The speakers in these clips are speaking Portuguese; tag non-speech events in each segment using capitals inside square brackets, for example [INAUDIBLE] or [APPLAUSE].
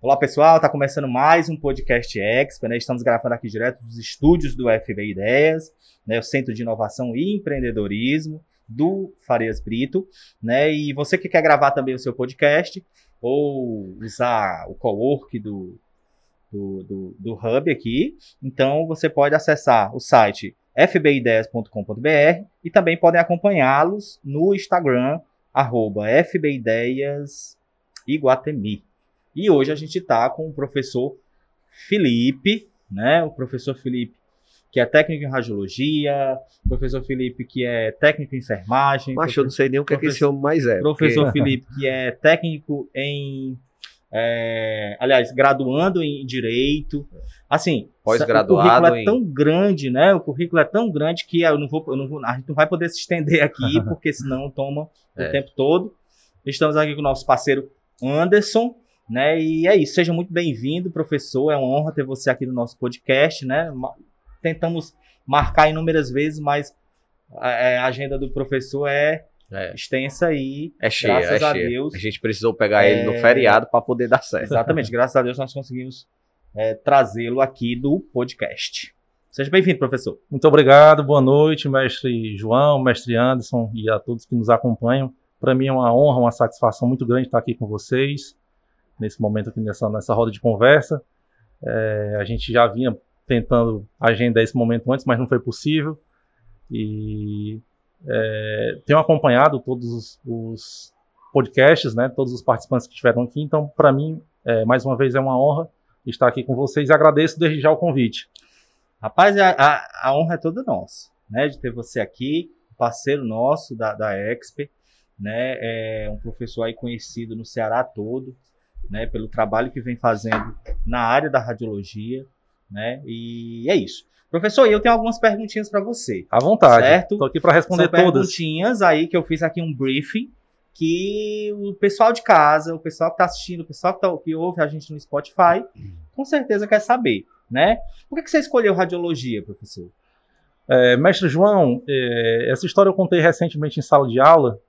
Olá pessoal, está começando mais um podcast Expo, né? Estamos gravando aqui direto dos estúdios do FB Ideias, né? O Centro de Inovação e Empreendedorismo do Farias Brito, né? E você que quer gravar também o seu podcast ou usar o co-work do, do, do, do Hub aqui, então você pode acessar o site fbideias.com.br e também podem acompanhá-los no Instagram, arroba fbideiasiguatemi. E hoje a gente está com o professor Felipe, né? O professor Felipe, que é técnico em radiologia, o professor Felipe, que é técnico em enfermagem. Mas eu não sei nem o que, é que esse homem mais é. Professor porque... Felipe, que é técnico em. É, aliás, graduando em direito. Assim, pós-graduado. O currículo é tão grande, né? O currículo é tão grande que eu não vou, eu não vou, a gente não vai poder se estender aqui, [LAUGHS] porque senão toma é. o tempo todo. Estamos aqui com o nosso parceiro Anderson, né? E é isso, seja muito bem-vindo, professor. É uma honra ter você aqui no nosso podcast, né? Tentamos marcar inúmeras vezes, mas a, é, a agenda do professor é, é. extensa e é cheia, graças é a cheia. Deus. A gente precisou pegar é... ele no feriado para poder dar certo. Exatamente, graças a Deus nós conseguimos é, trazê-lo aqui do podcast. Seja bem-vindo, professor. Muito obrigado, boa noite, mestre João, mestre Anderson e a todos que nos acompanham. Para mim é uma honra, uma satisfação muito grande estar aqui com vocês nesse momento aqui nessa, nessa roda de conversa. É, a gente já vinha tentando agendar esse momento antes, mas não foi possível. E é, tenho acompanhado todos os, os, podcasts, né, todos os participantes que estiveram aqui. Então, para mim, é, mais uma vez é uma honra estar aqui com vocês e agradeço desde já o convite. Rapaz, a, a, a honra é toda nossa, né, de ter você aqui, parceiro nosso da, da Exper, né, é um professor aí conhecido no Ceará todo, né, pelo trabalho que vem fazendo na área da radiologia, né? E é isso. Professor, eu tenho algumas perguntinhas para você. À vontade. Certo? Estou aqui para responder São todas. perguntinhas aí que eu fiz aqui um briefing que o pessoal de casa, o pessoal que está assistindo, o pessoal que, tá, que ouve a gente no Spotify, com certeza quer saber, né? Por que, que você escolheu radiologia, professor? É, mestre João, é, essa história eu contei recentemente em sala de aula.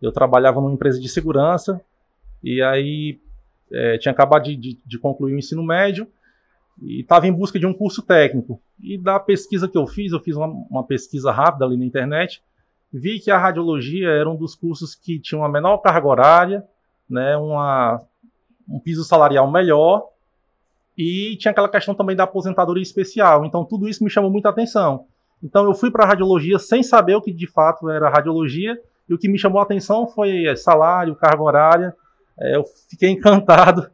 Eu trabalhava numa empresa de segurança e aí é, tinha acabado de, de, de, concluir o ensino médio e estava em busca de um curso técnico. E da pesquisa que eu fiz, eu fiz uma, uma, pesquisa rápida ali na internet, vi que a radiologia era um dos cursos que tinha uma menor carga horária, né, uma, um piso salarial melhor e tinha aquela questão também da aposentadoria especial. Então tudo isso me chamou muita atenção. Então eu fui para a radiologia sem saber o que de fato era radiologia e o que me chamou a atenção foi salário, carga horária é, eu fiquei encantado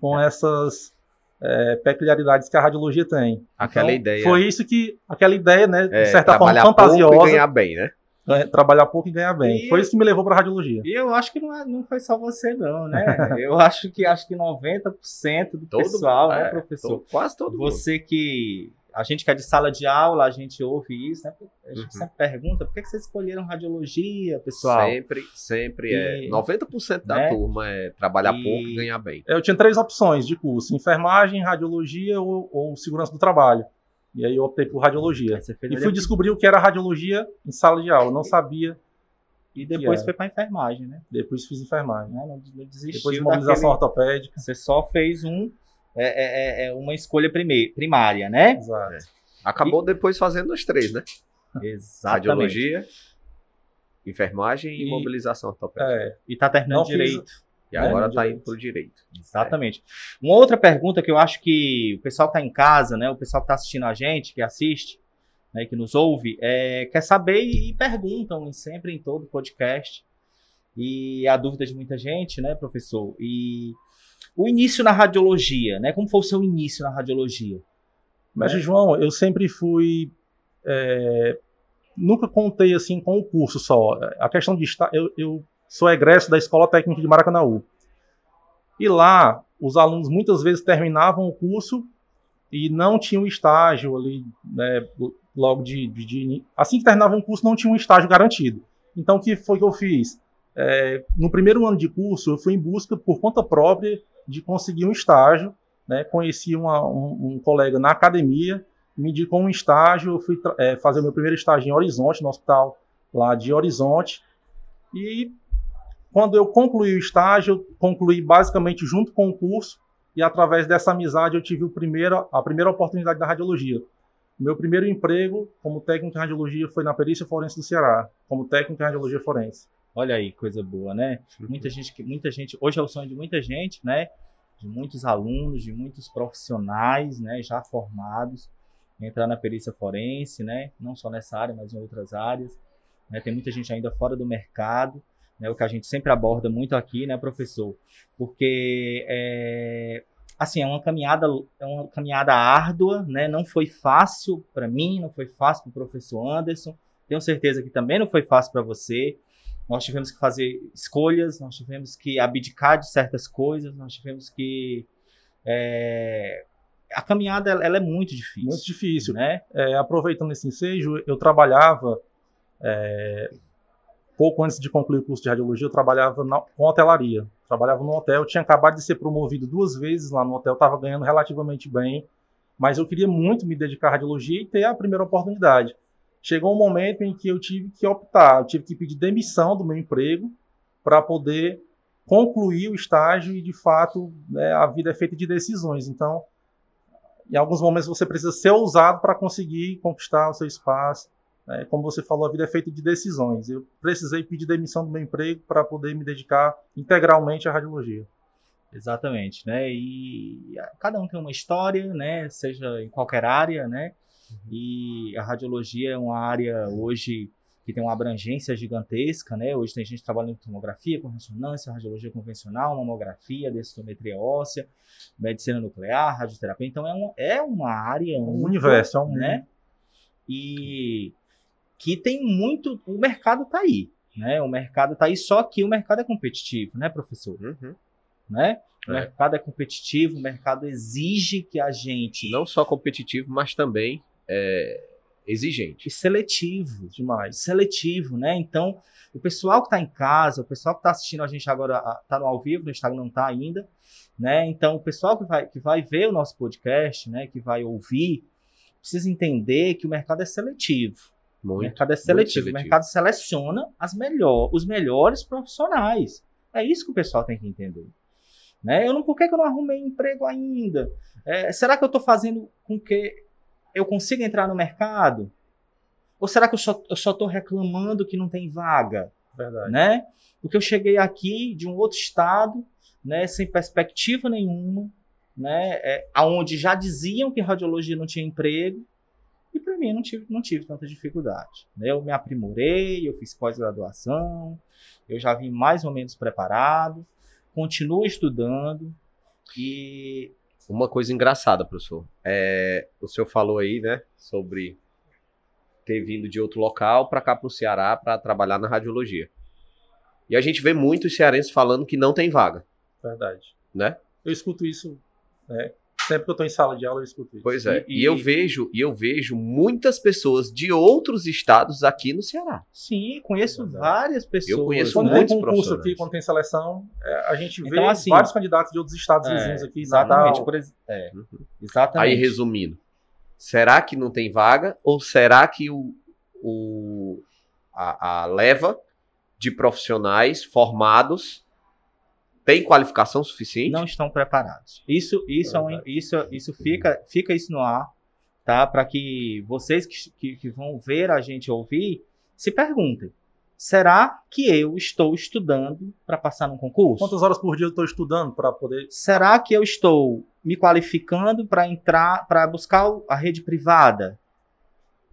com essas é, peculiaridades que a radiologia tem. Aquela então, ideia. Foi isso que, aquela ideia, né, de é, certa forma fantasiosa. Pouco e ganhar bem, né? É, trabalhar pouco e ganhar bem. E foi isso que me levou para a radiologia. E eu acho que não, é, não foi só você, não, né? [LAUGHS] eu acho que acho que 90% do todo, pessoal, né, professor? Todo, quase todo Você mundo. que a gente que é de sala de aula, a gente ouve isso, né? A gente uhum. sempre pergunta por que, vocês escolheram radiologia, pessoal? Sempre, sempre e, é. 90% da né? turma é trabalhar e... pouco e ganhar bem. Eu tinha três opções de curso: enfermagem, radiologia ou, ou segurança do trabalho. E aí eu optei por radiologia. E fui descobrir o que era radiologia em sala de aula. Não sabia. E depois foi para enfermagem, né? Depois fiz enfermagem. Não, não desistiu depois de mobilização daquele... ortopédica. Você só fez um é, é, é, é uma escolha primária, né? Exato. É. Acabou e... depois fazendo os três, né? Exatamente. Radiologia, enfermagem e, e mobilização ortopédica. É, e tá terminando Não direito. Fiz... E agora está indo para o direito. Exatamente. É. Uma outra pergunta que eu acho que o pessoal que está em casa, né, o pessoal que está assistindo a gente, que assiste, né, que nos ouve, é, quer saber e perguntam sempre em todo podcast. E a dúvida de muita gente, né, professor? E o início na radiologia, né? Como foi o seu início na radiologia? Mas, né? João, eu sempre fui. É, nunca contei assim com o curso só. A questão de estar. Eu, eu sou egresso da Escola Técnica de Maracanaú. E lá, os alunos muitas vezes terminavam o curso e não tinham estágio ali, né, logo de, de, de, Assim que terminavam o curso, não tinha um estágio garantido. Então, o que foi que eu fiz? É, no primeiro ano de curso, eu fui em busca, por conta própria, de conseguir um estágio. Né? Conheci uma, um, um, colega na academia, me indicou um estágio, fui é, fazer o meu primeiro estágio em Horizonte, no hospital lá de Horizonte. E quando eu concluí o estágio, concluí basicamente junto com o curso, e através dessa amizade eu tive o primeiro, a primeira oportunidade da radiologia. Meu primeiro emprego como técnico em radiologia foi na Perícia Forense do Ceará, como técnico em radiologia forense. Olha aí, coisa boa, né? Muita gente, muita gente, hoje é o sonho de muita gente, né? De muitos alunos, de muitos profissionais, né, já formados, entrar na perícia forense, né? Não só nessa área, mas em outras áreas. Né? Tem muita gente ainda fora do mercado, né? O que a gente sempre aborda muito aqui, né, professor? Porque é, assim, é uma caminhada, é uma caminhada árdua, né? Não foi fácil para mim, não foi fácil para o professor Anderson. Tenho certeza que também não foi fácil para você. Nós tivemos que fazer escolhas, nós tivemos que abdicar de certas coisas, nós tivemos que é... a caminhada ela é muito difícil. Muito difícil, né? É, aproveitando esse ensejo, eu trabalhava é, pouco antes de concluir o curso de radiologia, eu trabalhava na, com hotelaria. Trabalhava no hotel, tinha acabado de ser promovido duas vezes lá no hotel, estava ganhando relativamente bem, mas eu queria muito me dedicar à radiologia e ter a primeira oportunidade. Chegou um momento em que eu tive que optar, eu tive que pedir demissão do meu emprego para poder concluir o estágio e, de fato, né, a vida é feita de decisões. Então, em alguns momentos você precisa ser ousado para conseguir conquistar o seu espaço. É, como você falou, a vida é feita de decisões. Eu precisei pedir demissão do meu emprego para poder me dedicar integralmente à radiologia. Exatamente, né? E cada um tem uma história, né? Seja em qualquer área, né? Uhum. E a radiologia é uma área hoje que tem uma abrangência gigantesca, né? Hoje tem gente trabalhando com tomografia, com ressonância, radiologia convencional, mamografia, densitometria óssea, medicina nuclear, radioterapia. Então é, um, é uma área, um, um universo, é um né? E que tem muito. O mercado está aí. Né? O mercado está aí, só que o mercado é competitivo, né, professor? Uhum. Né? O é. mercado é competitivo, o mercado exige que a gente. Não só competitivo, mas também é, exigente. E seletivo demais. Seletivo, né? Então, o pessoal que está em casa, o pessoal que está assistindo a gente agora, está no ao vivo, no Instagram não está ainda, né? Então, o pessoal que vai, que vai ver o nosso podcast, né, que vai ouvir, precisa entender que o mercado é seletivo. Muito, o mercado é seletivo. seletivo. O mercado seleciona as melhor, os melhores profissionais. É isso que o pessoal tem que entender. Né? Eu não, por que, que eu não arrumei emprego ainda? É, será que eu estou fazendo com que eu consiga entrar no mercado? Ou será que eu só estou reclamando que não tem vaga? Verdade. Né? Porque eu cheguei aqui de um outro estado, né, sem perspectiva nenhuma, né, é, aonde já diziam que radiologia não tinha emprego, e para mim não tive, não tive tanta dificuldade. Né? Eu me aprimorei, eu fiz pós-graduação, eu já vim mais ou menos preparado, continuo estudando e. Uma coisa engraçada, professor. É, o senhor falou aí, né, sobre ter vindo de outro local para cá para o Ceará para trabalhar na radiologia. E a gente vê muitos cearenses falando que não tem vaga. Verdade. Né? Eu escuto isso né, Sempre que eu estou em sala de aula, eu escuto isso. Pois é. E, e, eu vejo, e eu vejo muitas pessoas de outros estados aqui no Ceará. Sim, conheço várias pessoas. Eu conheço quando muitos tem concurso aqui, quando tem seleção, é, a gente vê então, assim, vários candidatos de outros estados é, vizinhos aqui. Exatamente. Por, é, uhum. exatamente. Aí, resumindo, será que não tem vaga? Ou será que o, o a, a leva de profissionais formados tem qualificação suficiente? Não estão preparados. Isso, isso, é um, isso, isso fica, fica isso no ar, tá? Para que vocês que, que, que, vão ver a gente ouvir se perguntem: será que eu estou estudando para passar num concurso? Quantas horas por dia eu estou estudando para poder? Será que eu estou me qualificando para entrar, para buscar a rede privada?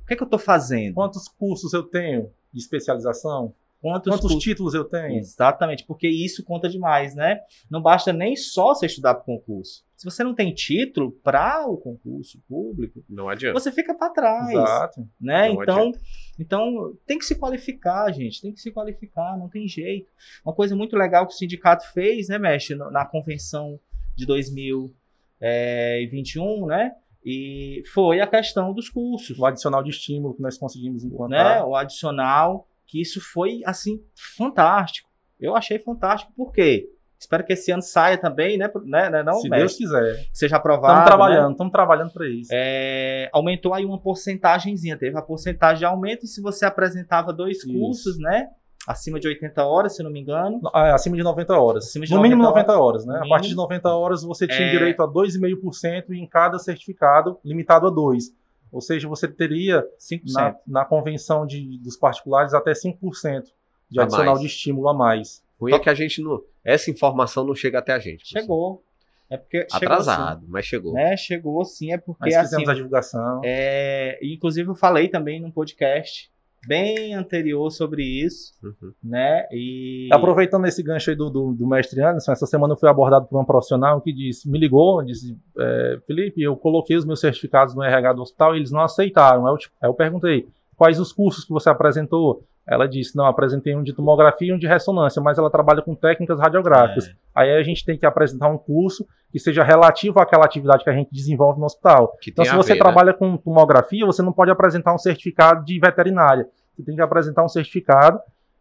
O que, é que eu estou fazendo? Quantos cursos eu tenho de especialização? Quantos, Quantos títulos eu tenho? Exatamente, porque isso conta demais, né? Não basta nem só você estudar para o concurso. Se você não tem título para o concurso público, não adianta. Você fica para trás. Exato. Né? então, então tem que se qualificar, gente. Tem que se qualificar, não tem jeito. Uma coisa muito legal que o sindicato fez, né, Mestre, na convenção de 2021, né? E foi a questão dos cursos. O adicional de estímulo que nós conseguimos implantar. Né? O adicional que isso foi, assim, fantástico. Eu achei fantástico, por quê? Espero que esse ano saia também, né? né, né não, Se mestre? Deus quiser. Seja aprovado. Estamos trabalhando, estamos né? trabalhando para isso. É, aumentou aí uma porcentagemzinha, teve a porcentagem de aumento, e se você apresentava dois isso. cursos, né? acima de 80 horas, se não me engano. Ah, acima de 90 horas. Acima de no 90 mínimo horas. 90 horas, né? No A partir de mínimo. 90 horas você tinha É. direito a 2,5% em cada certificado, limitado a 2. Ou seja, você teria 5%. na, na convenção de, dos particulares até 5% de A adicional mais. de estímulo a mais. ruim é que a gente não. Essa informação não chega até a gente. Chegou. É porque chegou Atrasado, mas chegou. né? Chegou sim, é porque Mas assim, fizemos a divulgação. é, inclusive eu falei também num podcast bem anterior sobre isso, Uhum. né? E Aproveitando esse gancho aí do, do, do mestre Anderson, essa semana eu fui abordado por uma profissional que disse, me ligou, disse, é, Felipe, eu coloquei os meus certificados no RH do hospital e eles não aceitaram. Aí eu, tipo, aí eu perguntei, quais os cursos que você apresentou? Ela disse, não, apresentei um de tomografia e um de ressonância, mas ela trabalha com técnicas radiográficas. É. Aí a gente tem que apresentar um curso que seja relativo àquela atividade que a gente desenvolve no hospital. Que Então, se você ver, né? trabalha com tomografia, você não pode apresentar um certificado de veterinária. Você tem que apresentar um certificado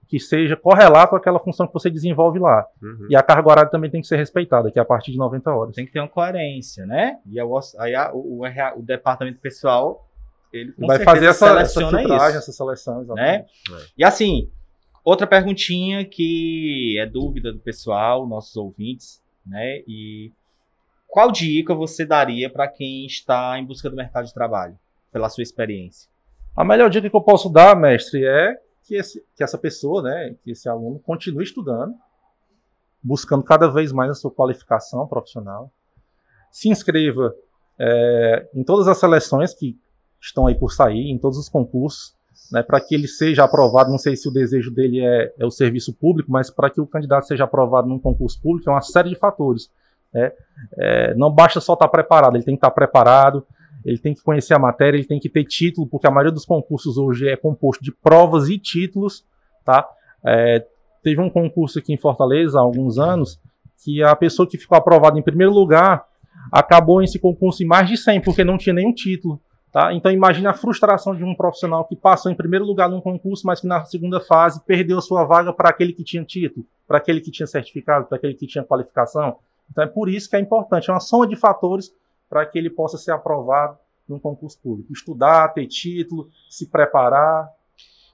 que seja correlato àquela função que você desenvolve lá. Uhum. E a carga horária também tem que ser respeitada, que é a partir de 90 horas. tem que ter uma coerência, né? E a, aí a- o, o o departamento pessoal ele Vai fazer essa, essa filtragem, isso. essa seleção, né? exatamente. E assim, outra perguntinha que é dúvida do pessoal, nossos ouvintes, né? E qual dica você daria para quem está em busca do mercado de trabalho, pela sua experiência? A melhor dica que eu posso dar, mestre, é que, esse- que essa pessoa, né, que esse aluno continue estudando, buscando cada vez mais a sua qualificação profissional. Se inscreva é, em todas as seleções que estão aí por sair, em todos os concursos, né, para que ele seja aprovado. Não sei se o desejo dele é, é o serviço público, mas para que o candidato seja aprovado num concurso público é uma série de fatores. né. É, não basta só estar preparado, ele tem que estar preparado, ele tem que conhecer a matéria, ele tem que ter título, porque a maioria dos concursos hoje é composto de provas e títulos, tá? É, teve um concurso aqui em Fortaleza há alguns anos que a pessoa que ficou aprovada em primeiro lugar acabou esse concurso em mais de 100 porque não tinha nenhum título, tá? Então imagine a frustração de um profissional que passou em primeiro lugar num concurso, mas que na segunda fase perdeu a sua vaga para aquele que tinha título, para aquele que tinha certificado, para aquele que tinha qualificação. Então é por isso que é importante, é uma soma de fatores para que ele possa ser aprovado num concurso público. Estudar, ter título, se preparar.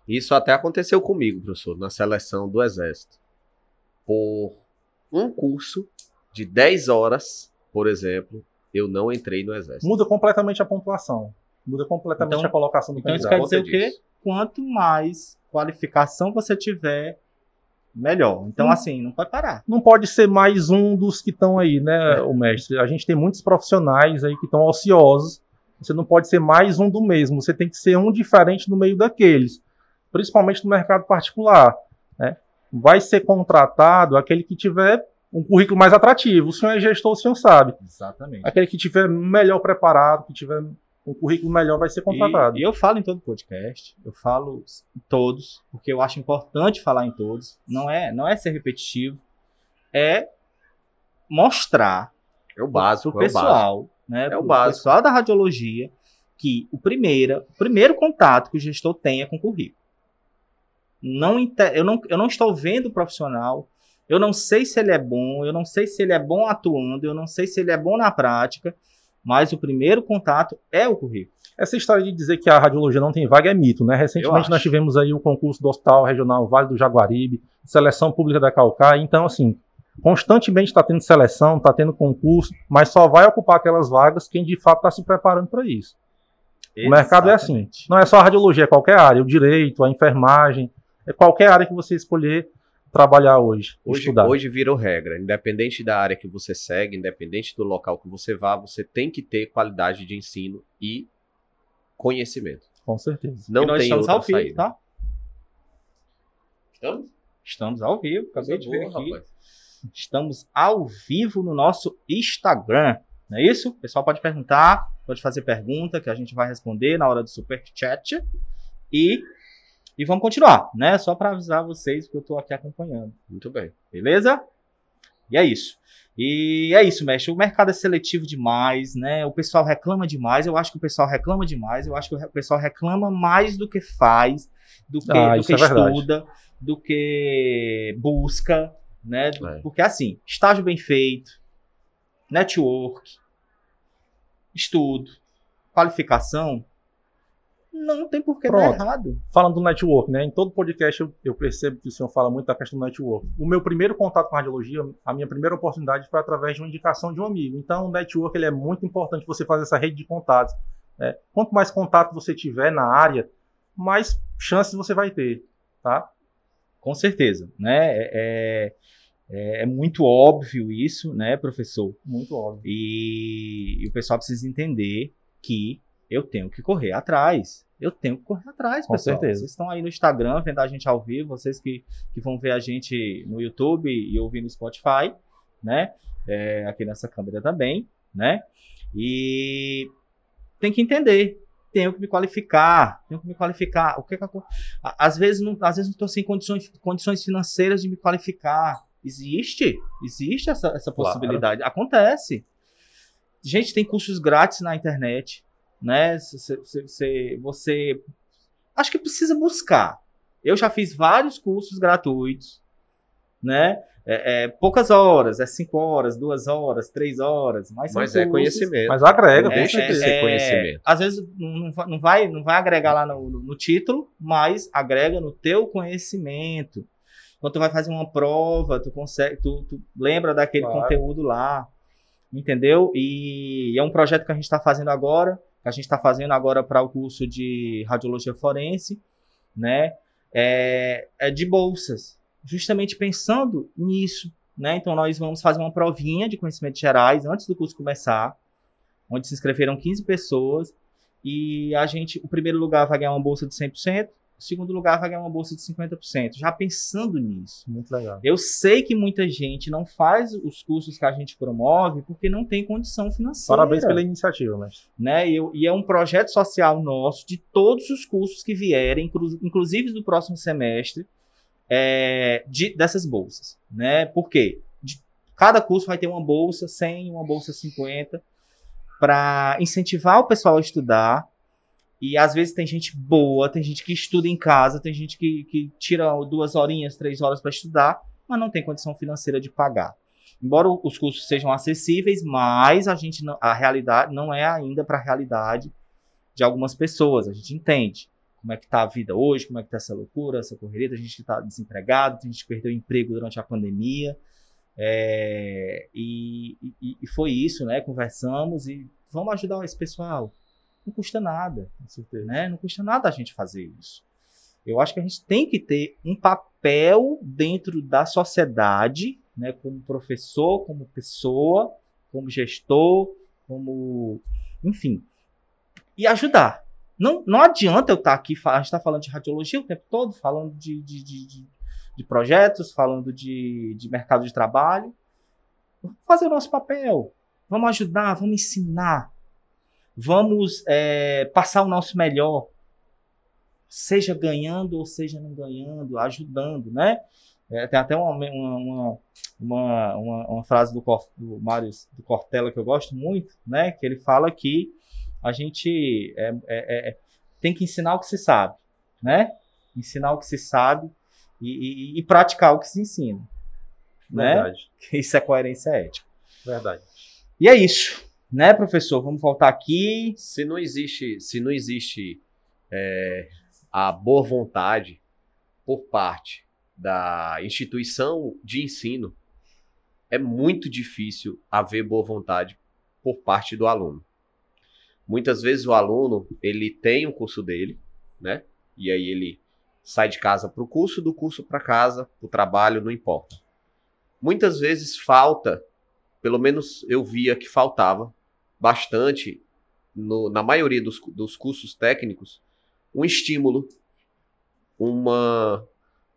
Isso até aconteceu comigo, professor, na seleção do Exército. Por um curso de 10 horas, por exemplo, eu não entrei no Exército. Muda completamente a pontuação. Muda completamente Então- a colocação do Então isso candidato. quer dizer o quê? Quanto mais qualificação você tiver, melhor. Então Hum. assim, não pode parar. Não pode ser mais um dos que estão aí, né, o mestre? A gente tem muitos profissionais aí que estão ociosos. Você não pode ser mais um do mesmo. Você tem que ser um diferente no meio daqueles. Principalmente no mercado particular. Né? Vai ser contratado aquele que tiver um currículo mais atrativo. O senhor é gestor, o senhor sabe. Exatamente. Aquele que tiver melhor preparado, que tiver um currículo melhor, vai ser contratado. E, e eu falo em todo podcast, eu falo em todos, porque eu acho importante falar em todos. Não é, não é ser repetitivo, é mostrar É o básico, pro é o básico. pessoal, né, É o básico. pessoal da radiologia, que o primeiro, o primeiro contato que o gestor tem é com o currículo. Não, eu, não, eu não estou vendo o profissional, eu não sei se ele é bom, eu não sei se ele é bom atuando, eu não sei se ele é bom na prática, mas o primeiro contato é o currículo. Essa história de dizer que a radiologia não tem vaga é mito, né? Recentemente nós tivemos aí o concurso do Hospital Regional Vale do Jaguaribe, seleção pública da Calcaia, então assim, constantemente está tendo seleção, está tendo concurso, mas só vai ocupar aquelas vagas quem de fato está se preparando para isso. O mercado é assim. Exatamente. Não é só a radiologia, é qualquer área, o direito, a enfermagem, é qualquer área que você escolher trabalhar hoje, Hoje, estudar. hoje virou regra. Independente da área que você segue, independente do local que você vá, você tem que ter qualidade de ensino e conhecimento. Com certeza. Não e nós tem estamos outra ao vivo, saída. tá? Estamos? Estamos ao vivo, acabei de ver Boa, aqui. rapaz. Estamos ao vivo no nosso Instagram. Não é isso? O pessoal pode perguntar, pode fazer pergunta que a gente vai responder na hora do super chat. E, e vamos continuar, né? Só para avisar vocês que eu estou aqui acompanhando. Muito bem. Beleza? E é isso. E é isso, mestre. O mercado é seletivo demais, né? O pessoal reclama demais. Eu acho que o pessoal reclama demais. Eu acho que o pessoal reclama mais do que faz, do que, Ah, do que é verdade. estuda, do que busca, né? É. Porque assim, estágio bem feito, network, estudo, qualificação, Não tem por que dar errado. Falando do network, né? Em todo podcast eu, eu percebo que o senhor fala muito da questão do network. O meu primeiro contato com a radiologia, a minha primeira oportunidade foi através de uma indicação de um amigo. Então, o network ele é muito importante você fazer essa rede de contatos. né? Quanto mais contato você tiver na área, mais chances você vai ter, tá? Com certeza, né? É, é, é muito óbvio isso, né, professor? Muito óbvio. E, e o pessoal precisa entender que eu tenho que correr atrás. Eu tenho que correr atrás, Com pessoal. certeza. Vocês estão aí no Instagram vendo a gente ao vivo, vocês que, que vão ver a gente no YouTube e ouvir no Spotify, né? É, aqui nessa câmera também, né? E tem que entender. Tenho que me qualificar, tenho que me qualificar. O que, que acon- a- às vezes não, às vezes não estou sem condições, condições financeiras de me qualificar. Existe, existe essa, essa Claro. possibilidade. Acontece. Gente, tem cursos grátis na internet, né? Você, você- você- você- acho que precisa buscar. Eu já fiz vários cursos gratuitos, né? É, é, poucas horas, é cinco horas, duas horas, três horas, mas, Mas é cursos- conhecimento. Mas agrega, É, com deixa de ser conhecimento. Às vezes não, não vai- não vai, não vai agregar lá no, no- no título, mas agrega no teu conhecimento. Quando tu vai fazer uma prova, tu consegue, tu, tu lembra daquele Claro. conteúdo lá, entendeu? E é um projeto que a gente está fazendo agora, que a gente está fazendo agora para o curso de radiologia forense, né? É, é de bolsas, justamente pensando nisso, né? Então nós vamos fazer uma provinha de conhecimentos gerais antes do curso começar, onde se inscreveram 15 pessoas e a gente, o primeiro lugar vai ganhar uma bolsa de 100%, o segundo lugar vai ganhar uma bolsa de 50%, já pensando nisso. Muito legal. Eu sei que muita gente não faz os cursos que a gente promove porque não tem condição financeira. Parabéns pela iniciativa, mestre. né? E, eu- e é um projeto social nosso de todos os cursos que vierem, inclu- inclusive do próximo semestre, é, de- dessas bolsas, né? Por quê? De- cada curso vai ter uma bolsa 100, uma bolsa 50, para incentivar o pessoal a estudar. E às vezes tem gente boa, tem gente que estuda em casa, tem gente que, que tira duas horinhas, três horas para estudar, mas não tem condição financeira de pagar. Embora os cursos sejam acessíveis, mas a gente não, a realidade não é ainda para a realidade de algumas pessoas. A gente entende como é que tá a vida hoje, como é que tá essa loucura, essa correria, tem gente que está desempregado, tem gente que perdeu emprego durante a pandemia. É, e, e- e foi isso, né? Conversamos e vamos ajudar esse pessoal. Não custa nada né? Não custa nada a gente fazer isso. Eu acho que a gente tem que ter um papel dentro da sociedade, né? Como professor, como pessoa, como gestor, como, enfim, e ajudar. Não, não adianta eu estar aqui, fa- a gente está falando de radiologia o tempo todo, falando de, de, de, de- de projetos, falando de, de mercado de trabalho. Vamos fazer o nosso papel. Vamos ajudar, vamos ensinar vamos é, passar o nosso melhor, seja ganhando ou seja não ganhando, ajudando, né? É, tem até uma, uma, uma, uma, uma- frase do, Cor- do Mário do Cortella que eu gosto muito, né? Que ele fala que a gente é, é- é- tem que ensinar o que se sabe, né? Ensinar o que se sabe e, e- e praticar o que se ensina, né? Verdade. [LAUGHS] Isso é coerência ética. Verdade. E é isso, né, professor? Vamos voltar aqui. Se não existe, se não existe é, a boa vontade por parte da instituição de ensino, é muito difícil haver boa vontade por parte do aluno. Muitas vezes o aluno ele tem o curso dele, né? E aí ele sai de casa para o curso, do curso para casa, para o trabalho, não importa. Muitas vezes falta, pelo menos eu via que faltava bastante no- na maioria dos, dos cursos técnicos, um estímulo, uma,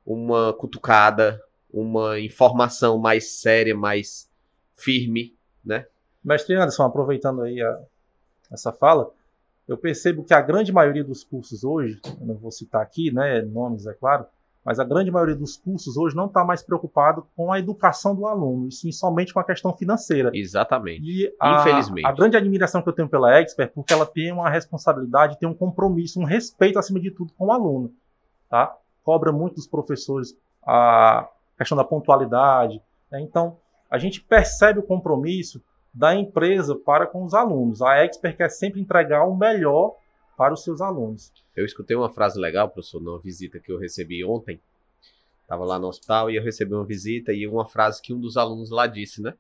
uma cutucada, uma informação mais séria, mais firme, né? Mestre Anderson, aproveitando aí a- essa fala, eu percebo que a grande maioria dos cursos hoje, eu não vou citar aqui, né, nomes, é claro, mas a grande maioria dos cursos hoje não está mais preocupado com a educação do aluno, e sim somente com a questão financeira. Exatamente. E a, Infelizmente. a grande admiração que eu tenho pela Expert, porque ela tem uma responsabilidade, tem um compromisso, um respeito acima de tudo com o aluno, tá? Cobra muito dos professores a questão da pontualidade, né? Então, a gente percebe o compromisso da empresa para com os alunos. A Expert quer sempre entregar o melhor para os seus alunos. Eu escutei uma frase legal, professor, numa visita que eu recebi ontem. Estava lá no hospital e eu recebi uma visita e uma frase que um dos alunos lá disse, né?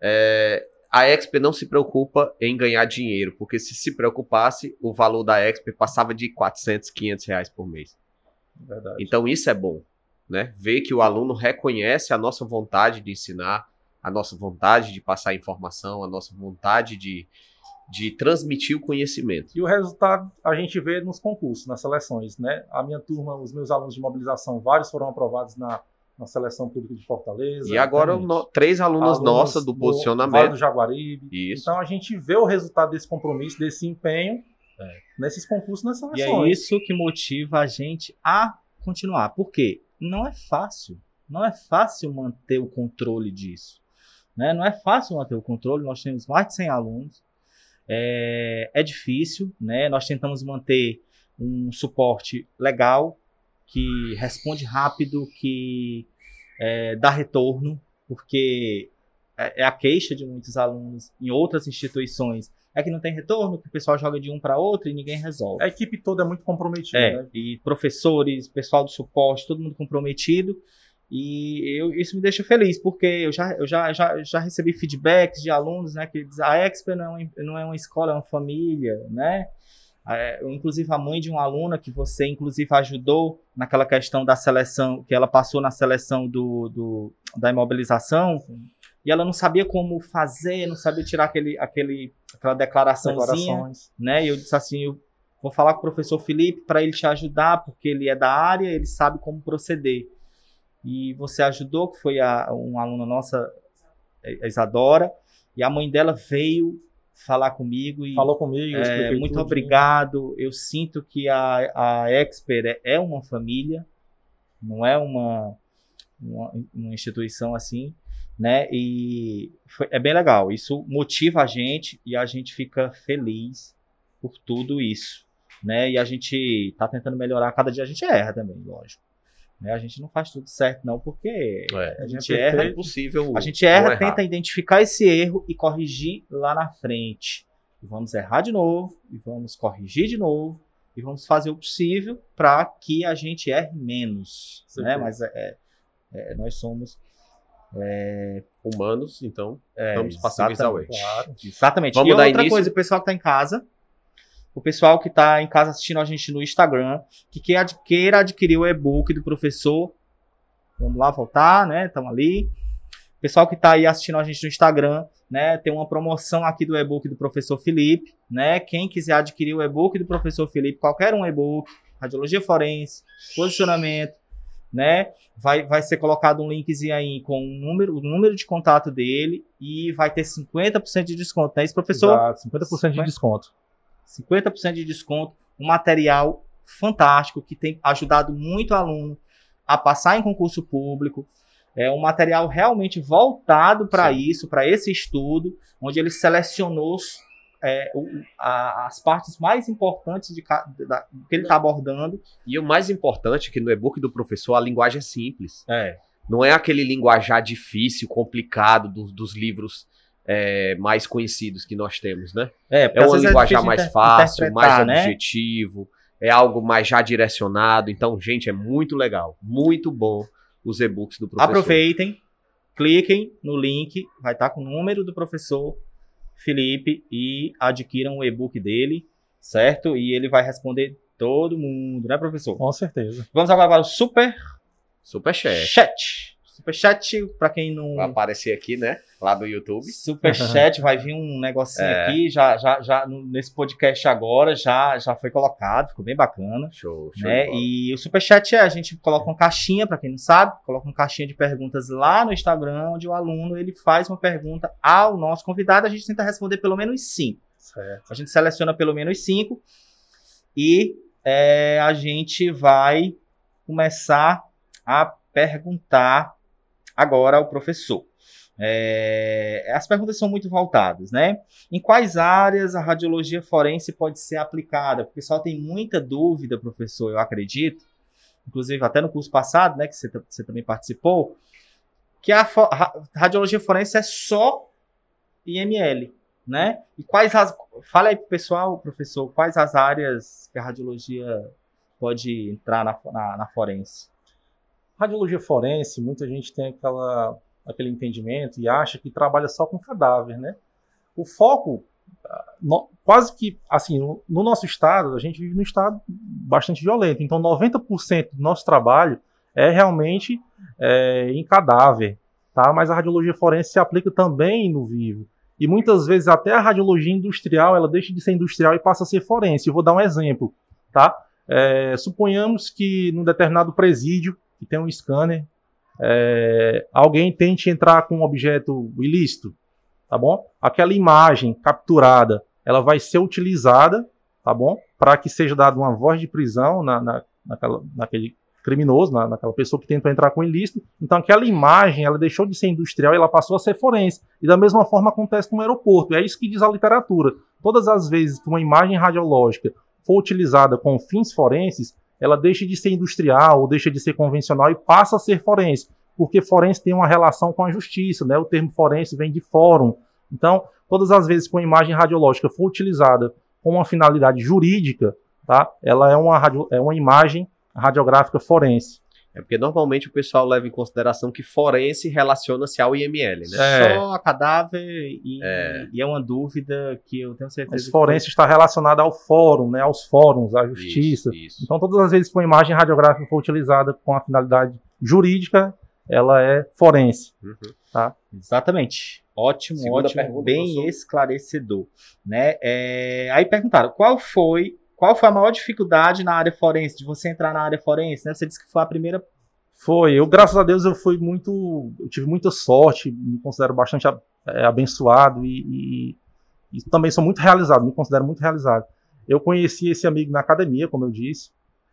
É, a Exper não se preocupa em ganhar dinheiro, porque se se preocupasse, o valor da Exper passava de 400, 500 reais por mês. Verdade. Então isso é bom, né? Ver que o aluno reconhece a nossa vontade de ensinar, a nossa vontade de passar informação, a nossa vontade de, de transmitir o conhecimento. E o resultado a gente vê nos concursos, nas seleções, né? A minha turma, os meus alunos de mobilização, vários foram aprovados na, na seleção pública de Fortaleza. E agora no- três alunas Alunos nossas do posicionamento. do Jaguaribe. Isso. Então a gente vê o resultado desse compromisso, desse empenho nesses concursos, nas E seleções. é isso que motiva a gente a continuar. Por quê? Não é fácil. Não é fácil manter o controle disso. Né? Não é fácil manter o controle. Nós temos mais de 100 alunos. É, é difícil. Né? Nós tentamos manter um suporte legal, que responde rápido, que é, dá retorno, porque é, é a queixa de muitos alunos em outras instituições. É que não tem retorno, que o pessoal joga de um para outro e ninguém resolve. A equipe toda é muito comprometida, É, né? e professores, pessoal do suporte, todo mundo comprometido. E eu, isso me deixa feliz, porque eu já, eu já, já, já recebi feedbacks de alunos, né, que dizem, a Exper não é, uma, não é uma escola, é uma família, né? É, inclusive a mãe de uma aluna que você inclusive ajudou naquela questão da seleção, que ela passou na seleção do, do da imobilização, e ela não sabia como fazer, não sabia tirar aquele, aquele, aquela declaraçãozinha né? E eu disse assim, eu vou falar com o professor Felipe para ele te ajudar, porque ele é da área, ele sabe como proceder. E você ajudou, que foi a, uma aluna nossa, a Isadora, e a mãe dela veio falar comigo e Falou comigo, é, muito tudinho. obrigado. Eu sinto que a, a Expert é- é uma família, não é uma, uma, uma instituição assim, né? E foi- é bem legal. Isso motiva a gente e a gente fica feliz por tudo isso, né? E a gente tá tentando melhorar. Cada dia a gente erra também, lógico. Né? A gente não faz tudo certo não, porque É, a gente é erra perfeito. é impossível. a gente erra, tenta identificar esse erro e corrigir lá na frente. E vamos errar de novo, e vamos corrigir de novo, e vamos fazer o possível para que a gente erre menos. Né? Mas é, é, é, nós somos. Humanos, então, é, estamos passíveis ao erro. Claro. Exatamente. Vamos e dar outra início? coisa, o pessoal que tá em casa, o pessoal que tá em casa assistindo a gente no Instagram, que queira adquirir o e-book do professor, vamos lá voltar, né? Estamos ali. Pessoal que tá aí assistindo a gente no Instagram, né? Tem uma promoção aqui do e-book do professor Felipe, né? Quem quiser adquirir o e-book do professor Felipe, qualquer um e-book, radiologia forense, posicionamento, né? Vai, vai ser colocado um linkzinho aí com o número, o número de contato dele e vai ter 50% de desconto, não é isso, professor? Exato, 50% de desconto. 50% de desconto, um material fantástico que tem ajudado muito aluno a passar em concurso público. É um material realmente voltado para isso, para esse estudo, onde ele selecionou é, o- a- as partes mais importantes de, da- do que ele está abordando. E o mais importante é que no e-book do professor a linguagem é simples. É. Não é aquele linguajar difícil, complicado dos, dos livros é, mais conhecidos que nós temos, né? É, É um linguajar mais fácil, mais né? objetivo, é algo mais já direcionado. Então, gente, é muito legal, muito bom os e-books do professor. Aproveitem, cliquem no link, vai estar com o número do professor Felipe e adquiram o e-book dele, certo? E ele vai responder todo mundo, né, professor? Com certeza. Vamos agora para o super Superchat. chat. Super chat, para quem não Vai aparecer aqui, né? Lá do YouTube. Super chat vai vir um negocinho É. aqui, já, já, já nesse podcast agora já, já foi colocado, ficou bem bacana. Show, show. né? E o superchat é a gente coloca uma caixinha, para quem não sabe, coloca uma caixinha de perguntas lá no Instagram, onde o aluno ele faz uma pergunta ao nosso convidado, a gente tenta responder pelo menos cinco. Certo. A gente seleciona pelo menos cinco e é, a gente vai começar a perguntar agora ao professor. É, as perguntas são muito voltadas, né? Em quais áreas a radiologia forense pode ser aplicada? O pessoal tem muita dúvida, professor, eu acredito. Inclusive, até no curso passado, né, que você, você também participou, que a, ra- radiologia forense é só IML, né? E quais as, fala aí pro pessoal, professor, quais as áreas que a radiologia pode entrar na, na, na forense? Radiologia forense, muita gente tem aquela, aquele entendimento e acha que trabalha só com cadáver, né? O foco, no, quase que, assim, no, no, nosso estado, a gente vive num estado bastante violento, então 90% do nosso trabalho é realmente é, em cadáver, tá? Mas a radiologia forense se aplica também no vivo. E muitas vezes até a radiologia industrial, ela deixa de ser industrial e passa a ser forense. Eu vou dar um exemplo, tá? É, suponhamos que num determinado presídio, que tem um scanner, é, alguém tente entrar com um objeto ilícito, tá bom? Aquela imagem capturada, ela vai ser utilizada, tá bom? Para que seja dada uma voz de prisão na, na, naquela, naquele criminoso, na, naquela pessoa que tentou entrar com ilícito. Então aquela imagem, ela deixou de ser industrial e ela passou a ser forense. E da mesma forma acontece no aeroporto. É isso que diz a literatura. Todas as vezes que uma imagem radiológica for utilizada com fins forenses, ela deixa de ser industrial ou deixa de ser convencional e passa a ser forense, porque forense tem uma relação com a justiça, né? O termo forense vem de fórum. Então, todas as vezes que uma imagem radiológica for utilizada com uma finalidade jurídica, tá? Ela é uma, radio, é uma imagem radiográfica forense. É porque normalmente o pessoal leva em consideração que forense relaciona-se ao IML, né? É. Só a cadáver e é. e é. uma dúvida que eu tenho certeza. Mas forense foi... está relacionado ao fórum, né? Aos fóruns, à justiça. Isso, isso. Então todas as vezes que uma imagem radiográfica for utilizada com a finalidade jurídica, ela é forense. Uhum. Tá? Exatamente. Ótimo, Segunda ótimo, pergunta, bem professor. esclarecedor. Né? É... Aí perguntaram, qual foi qual foi a maior dificuldade na área forense, de você entrar na área forense, né? Você disse que foi a primeira. Foi, eu, graças a Deus, eu fui muito. Eu tive muita sorte, me considero bastante é, abençoado e, e, e, também sou muito realizado, me considero muito realizado. Eu conheci esse amigo na academia, como eu disse.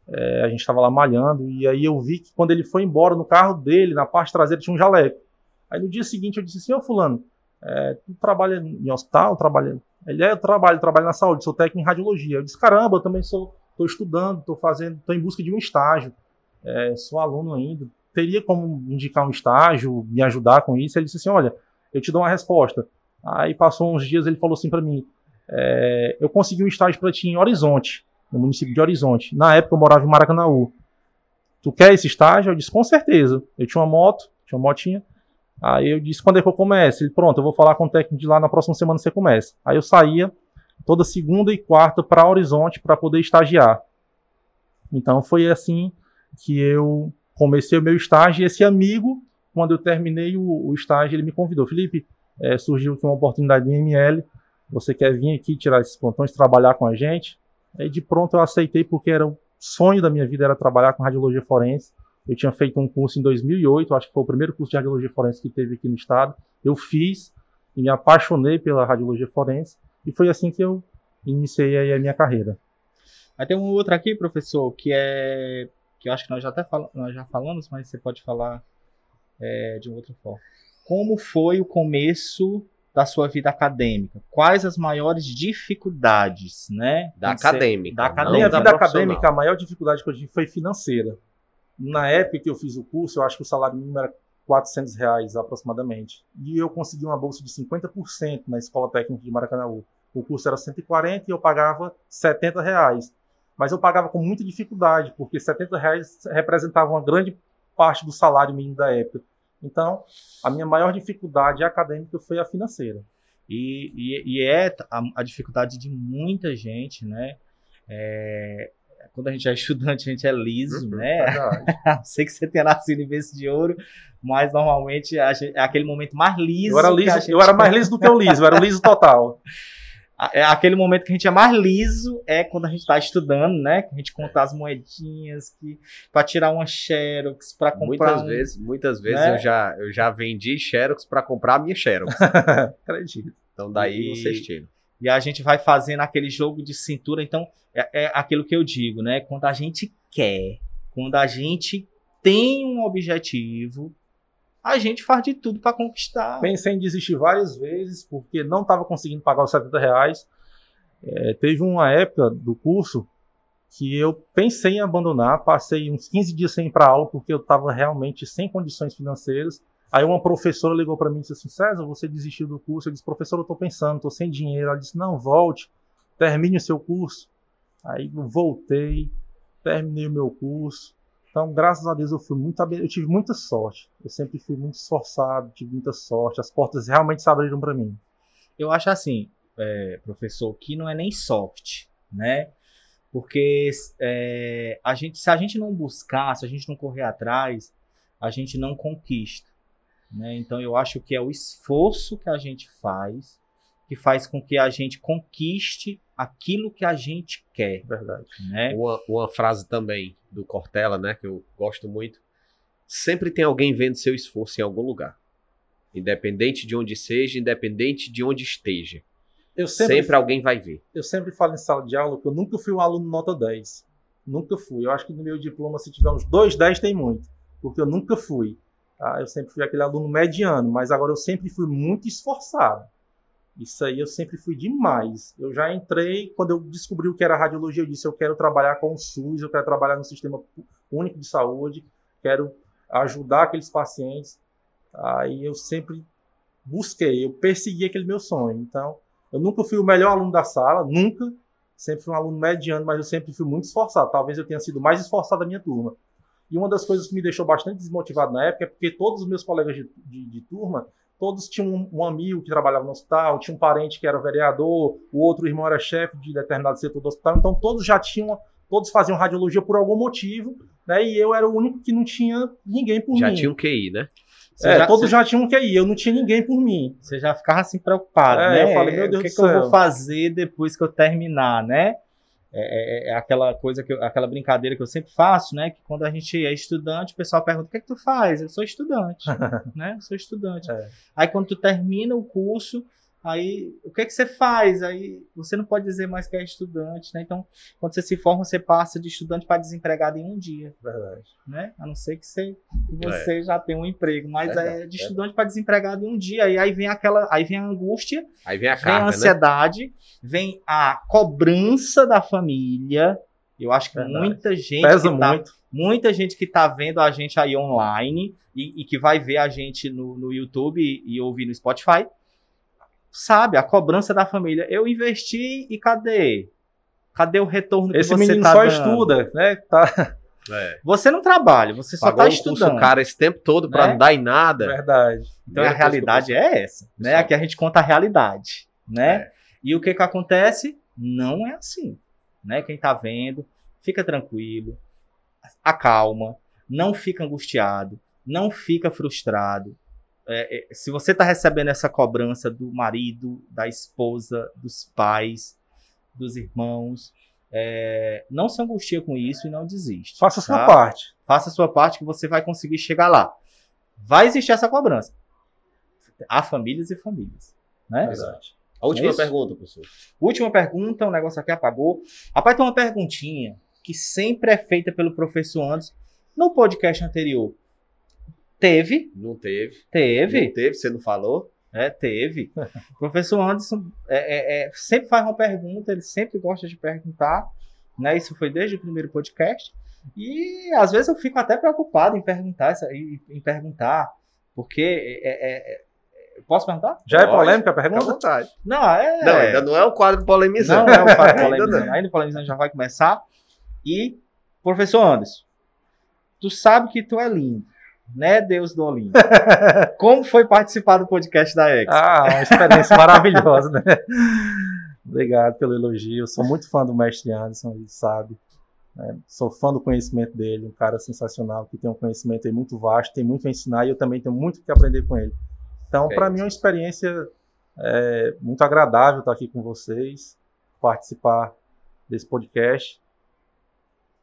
É, a gente estava lá malhando, e aí eu vi que quando ele foi embora, no carro dele, na parte traseira, tinha um jaleco. Aí no dia seguinte eu disse assim, ô fulano, é, tu trabalha em hospital, trabalha ele é, eu trabalho, trabalho na saúde, sou técnico em radiologia. Eu disse, caramba, eu também sou, estou estudando, estou fazendo, estou em busca de um estágio. É, sou aluno ainda. Teria como indicar um estágio, me ajudar com isso? Ele disse assim, olha, eu te dou uma resposta. Aí passou uns dias, ele falou assim para mim, é, eu consegui um estágio para ti em Horizonte, no município de Horizonte. Na época eu morava em Maracanãú. Tu quer esse estágio? Eu disse, com certeza. Eu tinha uma moto, tinha uma motinha. Aí eu disse, quando é que eu começo? Ele, pronto, eu vou falar com o técnico de lá, na próxima semana você começa. Aí eu saía toda segunda e quarta para Horizonte para poder estagiar. Então foi assim que eu comecei o meu estágio e esse amigo, quando eu terminei o, o estágio, ele me convidou. Felipe, é, surgiu uma oportunidade do IML, você quer vir aqui tirar esses plantões, trabalhar com a gente? Aí de pronto eu aceitei porque era o sonho da minha vida era trabalhar com radiologia forense. Eu tinha feito um curso em 2008, acho que foi o primeiro curso de radiologia forense que teve aqui no estado. Eu fiz e me apaixonei pela radiologia forense e foi assim que eu iniciei a minha carreira. Aí tem um outro aqui, professor, que é que eu acho que nós já até fal... nós já falamos, mas você pode falar é, de outra forma. Como foi o começo da sua vida acadêmica? Quais as maiores dificuldades, né? Da acadêmica. Da acadêmica. Minha vida acadêmica, a maior dificuldade que eu tive foi financeira. Na época que eu fiz o curso, eu acho que o salário mínimo era 400 reais aproximadamente. E eu consegui uma bolsa de 50% na Escola Técnica de Maracanã. O curso era 140 e eu pagava 70 reais. Mas eu pagava com muita dificuldade, porque 70 reais representava uma grande parte do salário mínimo da época. Então, a minha maior dificuldade acadêmica foi a financeira. E, e, e é a, a, dificuldade de muita gente, né? É, quando a gente é estudante, a gente é liso, uhum, né? [LAUGHS] Sei que você tenha nascido em berço de ouro, mas normalmente é aquele momento mais liso. Eu era, liso, gente... eu era [LAUGHS] mais liso do que o liso, eu era o liso total. É aquele momento que a gente é mais liso é quando a gente está estudando, né? Que a gente conta as moedinhas que para tirar uma xerox, para comprar muitas um, vezes, muitas vezes né? eu já eu já vendi xerox para comprar a minha xerox. [LAUGHS] Acredito. Então daí e, vocês tiram. E a gente vai fazendo aquele jogo de cintura. Então, é, é aquilo que eu digo, né? Quando a gente quer, quando a gente tem um objetivo, a gente faz de tudo para conquistar. Pensei em desistir várias vezes, porque não estava conseguindo pagar os 70 reais. É, teve uma época do curso que eu pensei em abandonar, passei uns 15 dias sem ir para aula, porque eu estava realmente sem condições financeiras. Aí uma professora ligou para mim e disse assim: César, você desistiu do curso? Eu disse: professor, eu estou pensando, estou sem dinheiro. Ela disse: não, volte, termine o seu curso. Aí voltei, terminei o meu curso. Então, graças a Deus, eu fui muito eu tive muita sorte. Eu sempre fui muito esforçado, tive muita sorte. As portas realmente se abriram para mim. Eu acho assim, é, professor, que não é nem sorte, né? Porque é, a gente, se a gente não buscar, se a gente não correr atrás, a gente não conquista. Né? Então eu acho que é o esforço que a gente faz que faz com que a gente conquiste aquilo que a gente quer. Verdade. Né? Uma, uma frase também do Cortella, né, que eu gosto muito. Sempre tem alguém vendo seu esforço em algum lugar. Independente de onde seja, independente de onde esteja. Sempre, sempre, alguém vai ver. Eu sempre falo em sala de aula que eu nunca fui um aluno nota 10. Nunca fui. Eu acho que no meu diploma, se tiver uns 2, 10, tem muito. Porque eu nunca fui. Tá? Eu sempre fui aquele aluno mediano, mas agora eu sempre fui muito esforçado. Isso aí eu sempre fui demais. Eu já entrei, quando eu descobri o que era radiologia, eu disse: eu quero trabalhar com o SUS, eu quero trabalhar no Sistema Único de Saúde, quero ajudar aqueles pacientes. Aí eu sempre busquei, eu persegui aquele meu sonho. Então, eu nunca fui o melhor aluno da sala, nunca. Sempre fui um aluno mediano, mas eu sempre fui muito esforçado. Talvez eu tenha sido mais esforçado da minha turma. E uma das coisas que me deixou bastante desmotivado na época é porque todos os meus colegas de, de, de turma, todos tinham um, um, amigo que trabalhava no hospital, tinha um parente que era vereador, o outro irmão era chefe de determinado setor do hospital, então todos já tinham, todos faziam radiologia por algum motivo, né? E eu era o único que não tinha ninguém por já mim. Já tinha um QI, né? é, já, todos você... já tinham um QI, eu não tinha ninguém por mim. Você já ficava assim preocupado, é, né? Eu falei, meu Deus o que, do que céu. eu vou fazer depois que eu terminar, né? É, é, é, aquela coisa que eu, aquela brincadeira que eu sempre faço, né? Que quando a gente é estudante, o pessoal pergunta: o que é que tu faz? Eu sou estudante, [LAUGHS] né? Eu sou estudante. É. Aí quando tu termina o curso, Aí, o que é que você faz? Aí, você não pode dizer mais que é estudante, né? Então, quando você se forma, você passa de estudante para desempregado em um dia. Verdade. Né? A não ser que você, que você é. já tenha um emprego, mas é, é de estudante para desempregado em um dia. E aí vem aquela, aí vem a angústia, aí vem a, carga, vem a né? ansiedade, né? vem a cobrança da família. Eu acho que Verdade. muita gente Pesa tá, muito. muita gente que tá vendo a gente aí online e, e que vai ver a gente no, no YouTube e, e ouvir no Spotify sabe, a cobrança da família. Eu investi e cadê? Cadê o retorno Esse que você menino tá só dando? estuda, né? Tá. É. Você não trabalha, você só Pagou tá estudando. o cara esse tempo todo para né? não dar em nada. Verdade. Então a realidade é essa, né? Aqui a gente conta a realidade, né? É. E o que que acontece? Não é assim, né? Quem tá vendo, fica tranquilo, acalma, não fica angustiado, não fica frustrado, é, é, se você está recebendo essa cobrança do marido, da esposa, dos pais, dos irmãos, é, não se angustia com isso e não desiste. Faça a sua tá? parte. Faça a sua parte que você vai conseguir chegar lá. Vai existir essa cobrança. Há famílias e famílias. Né? Exato. A última é pergunta, professor. Última pergunta, o negócio aqui apagou. Rapaz, tem uma perguntinha que sempre é feita pelo professor Anderson no podcast anterior. Teve. Não teve. Teve. Não teve, você não falou? É, teve. o [LAUGHS] professor Anderson é, é, é, sempre faz uma pergunta, ele sempre gosta de perguntar. Né? Isso foi desde o primeiro podcast. E às vezes eu fico até preocupado em perguntar, em, em perguntar, porque é, é, é Posso perguntar? Já Pode. é polêmica a pergunta? Fica à vontade. Não, é. Não, ainda não é o quadro polemizando. Não é o quadro [LAUGHS] polemizando. ainda o polemizando já vai começar. E, professor Anderson, tu sabe que tu é lindo né, Deus do Olimpo? Como foi participar do podcast da Expo? Ah, uma experiência maravilhosa, né? Obrigado pelo elogio. Eu sou muito fã do mestre Anderson, ele sabe. Né? Sou fã do conhecimento dele, um cara sensacional que tem um conhecimento muito vasto, tem muito a ensinar e eu também tenho muito que aprender com ele. Então, para mim é uma experiência é, muito agradável estar aqui com vocês, participar desse podcast.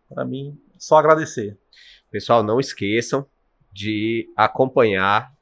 Para mim, só agradecer. Pessoal, não esqueçam, de acompanhar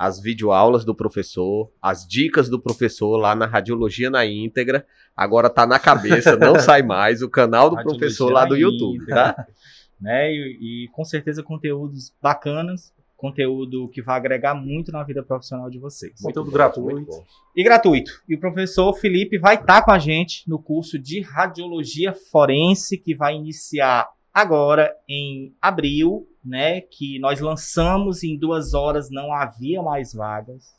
as videoaulas do professor, as dicas do professor lá na Radiologia na íntegra. Agora tá na cabeça, não [LAUGHS] sai mais, o canal do Radiologia professor lá do YouTube, tá? [LAUGHS] né? E, e, com certeza conteúdos bacanas, conteúdo que vai agregar muito na vida profissional de vocês. Conteúdo gratuito. E gratuito. E o professor Felipe vai estar tá com a gente no curso de Radiologia Forense, que vai iniciar agora em abril, né, que nós lançamos em duas horas, não havia mais vagas.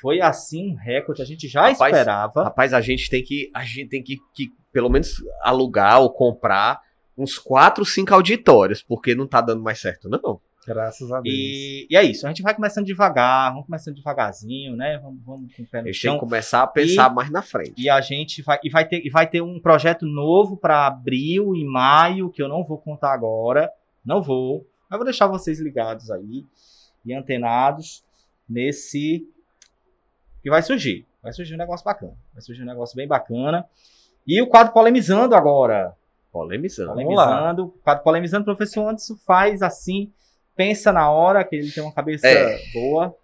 Foi assim um recorde, a gente já Rapaz, esperava. Rapaz, a gente tem que, a gente tem que, que pelo menos alugar ou comprar uns 4, 5 auditórios, porque não tá dando mais certo, não. Graças a Deus. E, e é isso, a gente vai começando devagar, vamos começando devagarzinho, né? Vamos, vamos com o pé A no gente tem chão. que começar a pensar mais na frente. E a gente vai, e vai, ter, e vai ter um projeto novo para abril e maio, que eu não vou contar agora. Não vou. Mas vou deixar vocês ligados aí e antenados nesse. que vai surgir. Vai surgir um negócio bacana. Vai surgir um negócio bem bacana. E o quadro Polemizando agora. Polemizando. Vamos lá. Polemizando. O quadro Polemizando, o professor Anderson faz assim, pensa na hora, que ele tem uma cabeça É. boa.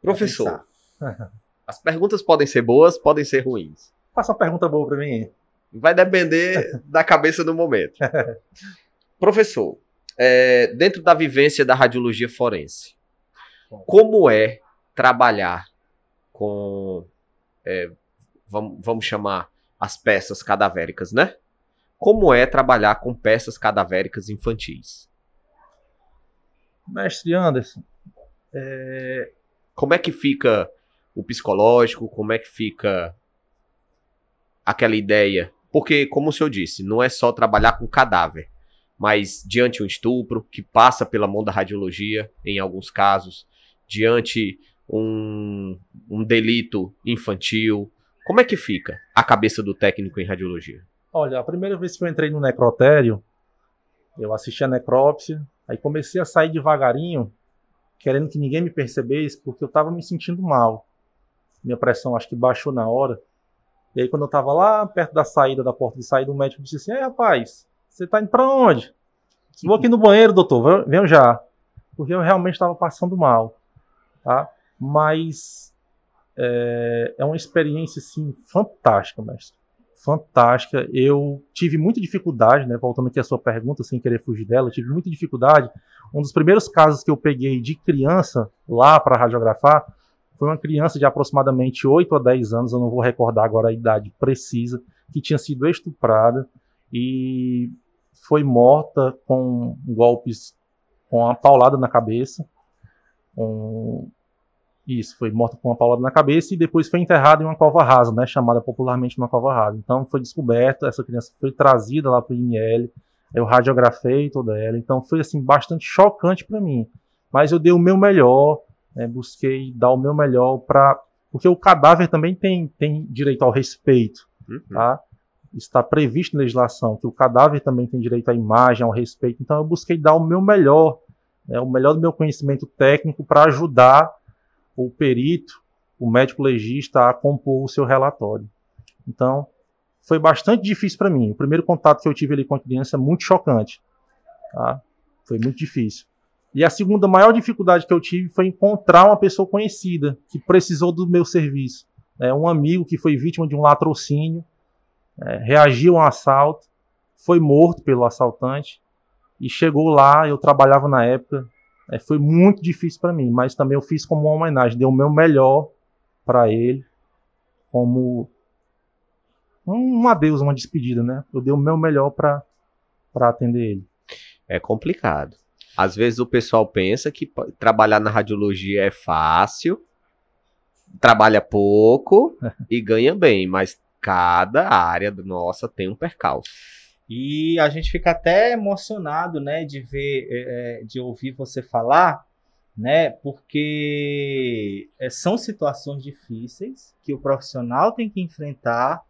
Professor, [LAUGHS] as perguntas podem ser boas, podem ser ruins. Faça uma pergunta boa pra mim. Vai depender [LAUGHS] da cabeça do momento. Professor, é, dentro da vivência da radiologia forense, como é trabalhar com, é, vamos, vamos chamar as peças cadavéricas, né? Como é trabalhar com peças cadavéricas infantis? Mestre Anderson, Como é que fica o psicológico? Como é que fica aquela ideia? Porque, como o senhor disse, não é só trabalhar com cadáver, mas diante um estupro que passa pela mão da radiologia, em alguns casos, diante um, um delito infantil. Como é que fica a cabeça do técnico em radiologia? olha, a primeira vez que eu entrei no necrotério, eu assisti a necrópsia, aí comecei a sair devagarinho, querendo que ninguém me percebesse, porque eu tava me sentindo mal. Minha pressão acho que baixou na hora. E aí quando eu tava lá perto da saída, da porta de saída, o médico disse assim, Ei, rapaz, você tá indo pra onde? Vou aqui no banheiro, doutor, venham já. Porque eu realmente estava passando mal, tá? Mas é, é uma experiência, assim, fantástica, mestre fantástica. Eu tive muita dificuldade, né? Voltando aqui à sua pergunta, sem querer fugir dela, eu tive muita dificuldade. Um dos primeiros casos que eu peguei de criança lá para radiografar foi uma criança de aproximadamente 8 a 10 anos, eu não vou recordar agora a idade precisa, que tinha sido estuprada e foi morta com golpes, com uma paulada na cabeça. Com isso, foi morta com uma paulada na cabeça e depois foi enterrada em uma cova rasa, né, chamada popularmente uma cova rasa. Então foi descoberta, essa criança foi trazida lá para o IML, eu radiografei toda ela, então foi assim bastante chocante para mim. Mas eu dei o meu melhor, né, busquei dar o meu melhor para porque o cadáver também tem, tem direito ao respeito, tá? Está previsto na legislação que o cadáver também tem direito à imagem, ao respeito. Então eu busquei dar o meu melhor, né, o melhor do meu conhecimento técnico para ajudar o perito, o médico legista a compor o seu relatório. Então, foi bastante difícil para mim. O primeiro contato que eu tive ali com a criança é muito chocante. Tá? Foi muito difícil. E a segunda maior dificuldade que eu tive foi encontrar uma pessoa conhecida que precisou do meu serviço. É, um amigo que foi vítima de um latrocínio, é, reagiu a um assalto, foi morto pelo assaltante e chegou lá. Eu trabalhava na época é, foi muito difícil para mim, mas também eu fiz como uma homenagem, dei o meu melhor para ele, como um adeus, uma despedida, né? Eu dei o meu melhor para atender ele. É complicado. Às vezes o pessoal pensa que trabalhar na radiologia é fácil, trabalha pouco [LAUGHS] e ganha bem, mas cada área nossa tem um percalço. E a gente fica até emocionado, né, de ver, é, é, de ouvir você falar, né, porque é, são situações difíceis que o profissional tem que enfrentar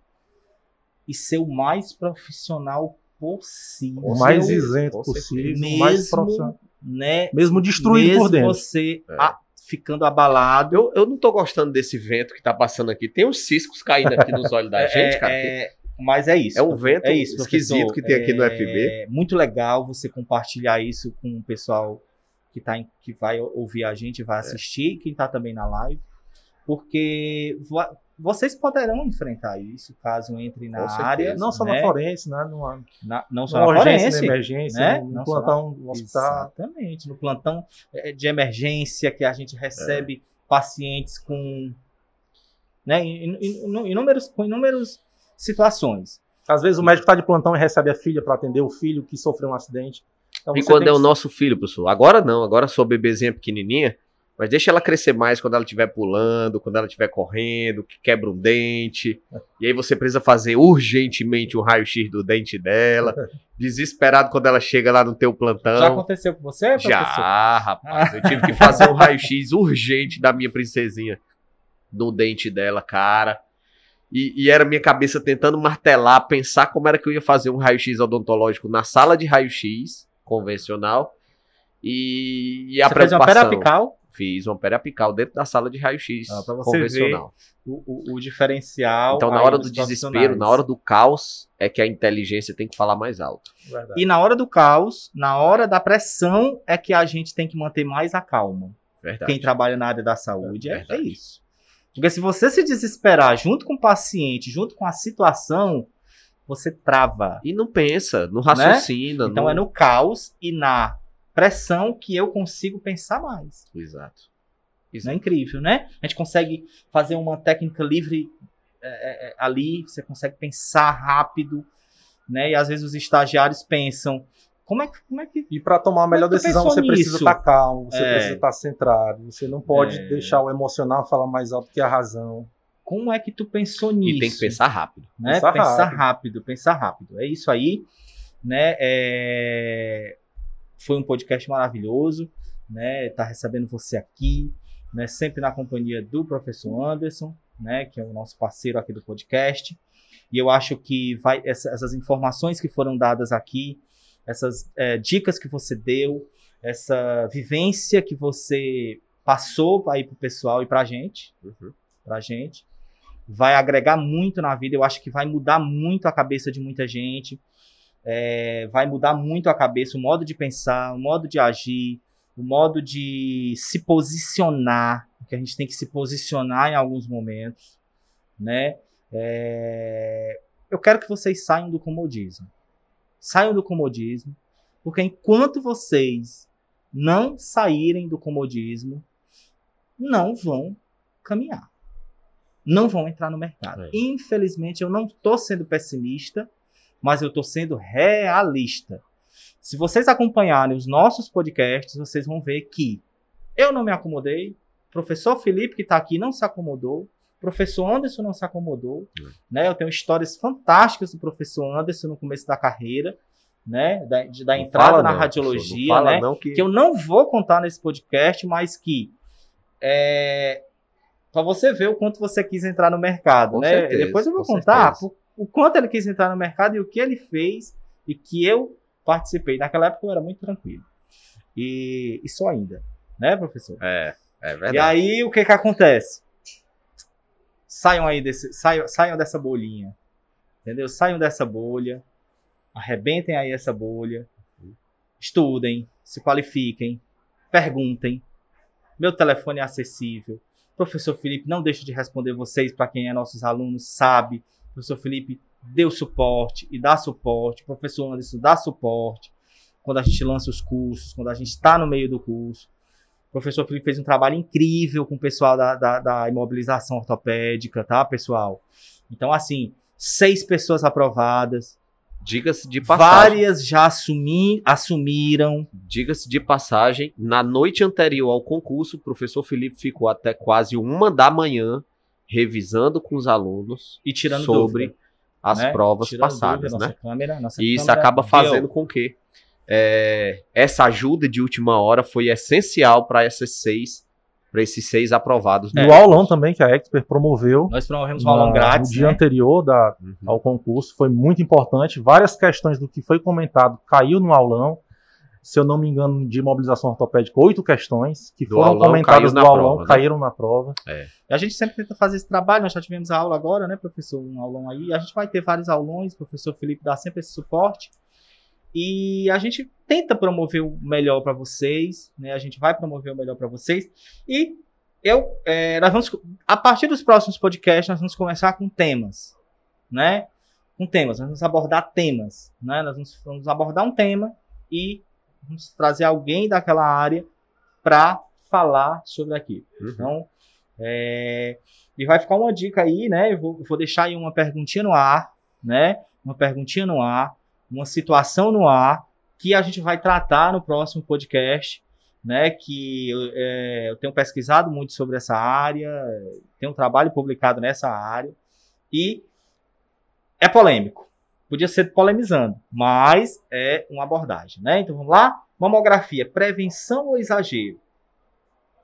e ser o mais profissional possível, O mais isento possível, certeza. o mais Mesmo- profissional. né, Mesmo destruído mesmo por dentro. você É. a- ficando abalado. Eu, eu não tô gostando desse vento que tá passando aqui. Tem uns ciscos caindo aqui nos olhos da [LAUGHS] gente, cara. que- é, mas é isso. É um vento é isso, esquisito professor. que tem aqui no É FB. muito legal você compartilhar isso com o pessoal que, tá em- que vai ouvir a gente, É. vai assistir, quem tá também na live, porque vo- vocês poderão enfrentar isso caso entre na área. Não só né? na forense, né? Numa, Na- não só na na urgência, forense, na emergência, né? no, no Não só plantão do hospital. Exatamente, no plantão eh, de emergência que a gente recebe pacientes com, né, in- in- in- inúmeros, com inúmeras situações. Às vezes o médico está de plantão e recebe a filha para atender o filho que sofreu um acidente. Então, e quando é que... o nosso filho, professor? Agora não, agora sua bebezinha pequenininha, mas deixa ela crescer mais quando ela estiver pulando, quando ela estiver correndo, que quebra um dente. E aí você precisa fazer urgentemente um raio-x do dente dela. [LAUGHS] Desesperado quando ela chega lá no teu plantão. Já aconteceu com você, professor? Já, rapaz. Eu tive que fazer um raio-x urgente da minha princesinha no dente dela, cara. E, e, era minha cabeça tentando martelar, pensar como era que eu ia fazer um raio-x odontológico na sala de raio-x convencional. E, e a Você preocupação. Fez uma perapical? Fiz uma periapical dentro da sala de raio-x ah, convencional. O, o, o, diferencial. Então, na hora do desespero, na hora do caos, é que a inteligência tem que falar mais alto. Verdade. E na hora do caos, na hora da pressão, é que a gente tem que manter mais a calma. Verdade. Quem trabalha na área da saúde é, é isso. Porque se você se desesperar junto com o paciente, junto com a situação, você trava. E não pensa, não raciocina. Né? Então não... é no caos e na pressão que eu consigo pensar mais. Exato. Isso é incrível, né? A gente consegue fazer uma técnica livre é, é, é, ali, você consegue pensar rápido, né? E às vezes os estagiários pensam, como é que. Como é que e para tomar a melhor decisão, você nisso? precisa estar tá calmo, você é. precisa estar tá centrado, você não pode é. deixar o emocional falar mais alto que a razão. Como é que tu pensou nisso? E tem que pensar rápido. Né? Pensar, pensar rápido. rápido. pensar rápido. É isso aí. Né? É... Foi um podcast maravilhoso, né? Tá recebendo você aqui, né? Sempre na companhia do professor Anderson, né? Que é o nosso parceiro aqui do podcast. E eu acho que vai essas informações que foram dadas aqui, essas é, dicas que você deu, essa vivência que você passou aí pro pessoal e pra gente, uhum. pra gente, vai agregar muito na vida. Eu acho que vai mudar muito a cabeça de muita gente é, vai mudar muito a cabeça, o modo de pensar, o modo de agir, o modo de se posicionar, que a gente tem que se posicionar em alguns momentos, né? É, eu quero que vocês saiam do comodismo. Saiam do comodismo, porque enquanto vocês não saírem do comodismo, não vão caminhar. Não vão entrar no mercado. É. Infelizmente, eu não estou sendo pessimista, mas eu estou sendo realista. Se vocês acompanharem os nossos podcasts, vocês vão ver que eu não me acomodei, professor Felipe, que está aqui, não se acomodou, professor Anderson não se acomodou, é. né? Eu tenho histórias fantásticas do professor Anderson no começo da carreira, né? Da, de, da entrada na não, radiologia, né? Que... que... eu não vou contar nesse podcast, mas que é, para você ver o quanto você quis entrar no mercado, com né? Certeza, Depois eu vou contar por, o quanto ele quis entrar no mercado e o que ele fez e que eu participei. Naquela época eu era muito tranquilo. E, e só ainda, né, professor? É, é verdade. E aí o que que acontece? Saiam aí desse, saiam, saiam dessa bolinha, entendeu? Saiam dessa bolha, arrebentem aí essa bolha, estudem, se qualifiquem, perguntem. Meu telefone é acessível. Professor Felipe não deixa de responder vocês para quem é nossos alunos, sabe professor Felipe deu suporte e dá suporte, professor Anderson dá suporte quando a gente lança os cursos, quando a gente está no meio do curso. O professor Felipe fez um trabalho incrível com o pessoal da, da, da imobilização ortopédica, tá, pessoal? Então, assim, seis pessoas aprovadas. Diga-se de passagem. Várias já assumi, assumiram. Diga-se de passagem, na noite anterior ao concurso, o professor Felipe ficou até quase uma da manhã revisando com os alunos e tirando sobre dúvida, as né? provas tirando passadas, dúvida, né? Câmera, e isso acaba fazendo com que é, essa ajuda de última hora foi essencial para essas seis para esses seis aprovados. E o aulão também que a Expert promoveu. Nós promovemos um aulão grátis. No dia né? anterior da, uhum. ao concurso foi muito importante. Várias questões do que foi comentado caiu no aulão se eu não me engano, de mobilização ortopédica, oito questões que do foram aulão, comentadas do aulão, prova, né? caíram na prova. É. A gente sempre tenta fazer esse trabalho, nós já tivemos a aula agora, né, professor? Um aulão aí. A gente vai ter vários aulões, o professor Felipe dá sempre esse suporte. E a gente tenta promover o melhor para vocês, né? A gente vai promover o melhor para vocês. E eu, é, nós vamos, a partir dos próximos podcasts, nós vamos começar com temas, né? Com temas, nós vamos abordar temas, né? Nós vamos, vamos abordar um tema e vamos trazer alguém daquela área para falar sobre aquilo. Uhum. Então, é, e vai ficar uma dica aí, né? Eu vou, vou deixar aí uma perguntinha no ar, né? uma perguntinha no ar, uma situação no ar que a gente vai tratar no próximo podcast, né? Que é, eu tenho pesquisado muito sobre essa área, tenho um trabalho publicado nessa área e é polêmico. Podia ser polemizando, mas é uma abordagem, né? Então vamos lá. Mamografia, prevenção ou exagero?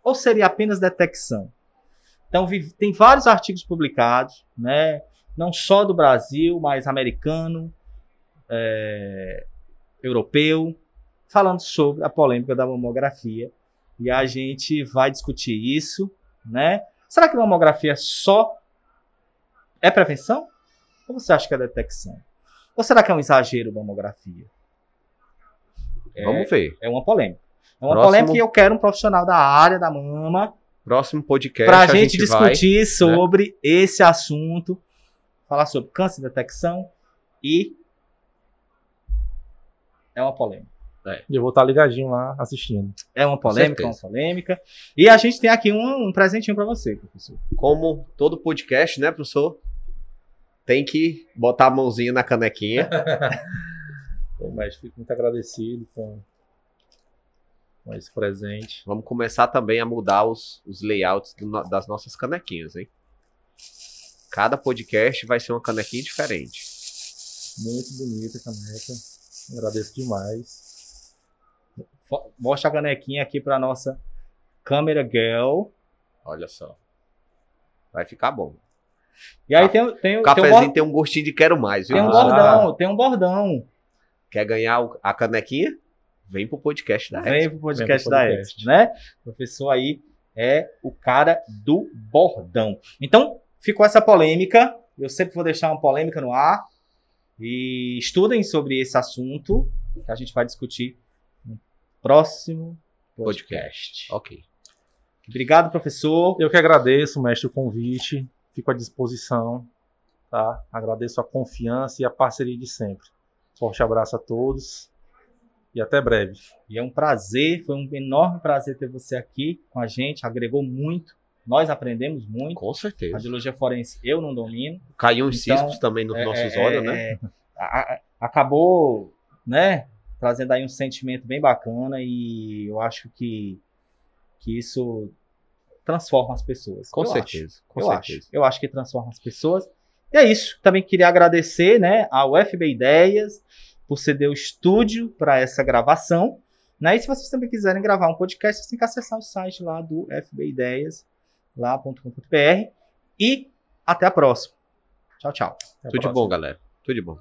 Ou seria apenas detecção? Então tem vários artigos publicados, né? Não só do Brasil, mas americano, é, europeu, falando sobre a polêmica da mamografia. E a gente vai discutir isso, né? Será que mamografia só é prevenção? Ou você acha que é detecção? Ou será que é um exagero mamografia? É, Vamos ver. É uma polêmica. É uma Próximo... polêmica e eu quero um profissional da área da mama. Próximo podcast. Para a gente, discutir vai, né? sobre né? esse assunto. Falar sobre câncer de detecção e. É, uma polêmica. É. Eu vou estar ligadinho lá assistindo. É uma polêmica, é uma polêmica. E a gente tem aqui um, um presentinho para você, professor. Como todo podcast, né, professor? Tem que botar a mãozinha na canequinha. [LAUGHS] Bom, mas fico muito agradecido com, com esse presente. Vamos começar também a mudar os, os layouts do, das nossas canequinhas, hein? Cada podcast vai ser uma canequinha diferente. Muito bonita a caneca. Agradeço demais mostra a canequinha aqui para nossa câmera girl. Olha só. Vai ficar bom. E aí tem, tem, o cafezinho tem um, tem um gostinho de quero mais, viu? Tem um bordão, tem um bordão. Quer ganhar a canequinha? Vem pro podcast da Vem pro podcast, Vem pro podcast. da Expo, né? O professor aí é o cara do bordão. Então, ficou essa polêmica. Eu sempre vou deixar uma polêmica no ar. E estudem sobre esse assunto que a gente vai discutir próximo podcast. podcast. Ok. Obrigado, professor. Eu que agradeço, mestre, o convite. Fico à disposição. Tá? Agradeço a confiança e a parceria de sempre. Forte abraço a todos e até breve. E é um prazer, foi um enorme prazer ter você aqui com a gente, agregou muito. Nós aprendemos muito. Com certeza. Radiologia forense eu não domino. Caiu uns então, ciscos também nos é, nossos é, olhos, né? É, a, acabou, né, trazendo aí um sentimento bem bacana e eu acho que, que isso transforma as pessoas. Com eu certeza, acho. com eu certeza. Acho. Eu acho que transforma as pessoas. E é isso. Também queria agradecer né, ao FB Ideias por ceder o estúdio para essa gravação. Né? E se vocês também quiserem gravar um podcast, vocês têm que acessar o site lá do FB Ideias, lá.com.br. E até a próxima. Tchau, tchau. Até Tudo de bom, galera. Tudo de bom.